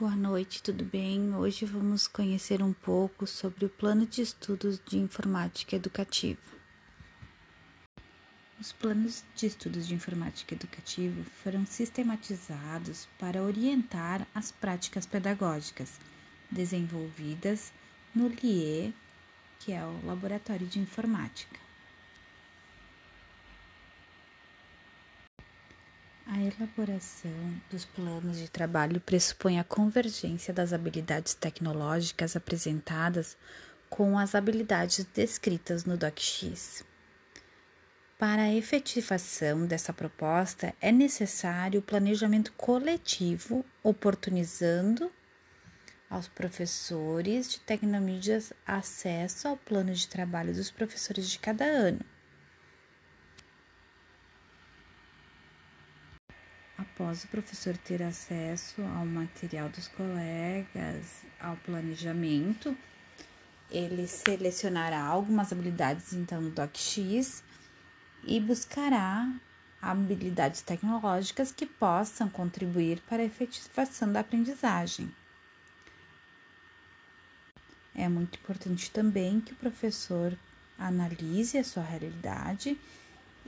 Boa noite, tudo bem? Hoje vamos conhecer um pouco sobre o Plano de Estudos de Informática Educativa. Os planos de estudos de informática educativa foram sistematizados para orientar as práticas pedagógicas desenvolvidas no LIE, que é o Laboratório de Informática. A elaboração dos planos de trabalho pressupõe a convergência das habilidades tecnológicas apresentadas com as habilidades descritas no DocX. Para a efetivação dessa proposta, é necessário o planejamento coletivo, oportunizando aos professores de tecnomídias acesso ao plano de trabalho dos professores de cada ano após o professor ter acesso ao material dos colegas, ao planejamento, ele selecionará algumas habilidades então no DocX e buscará habilidades tecnológicas que possam contribuir para a efetivação da aprendizagem. É muito importante também que o professor analise a sua realidade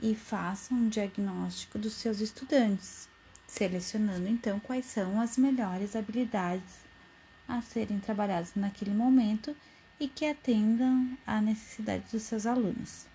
e faça um diagnóstico dos seus estudantes selecionando então quais são as melhores habilidades a serem trabalhadas naquele momento e que atendam à necessidade dos seus alunos.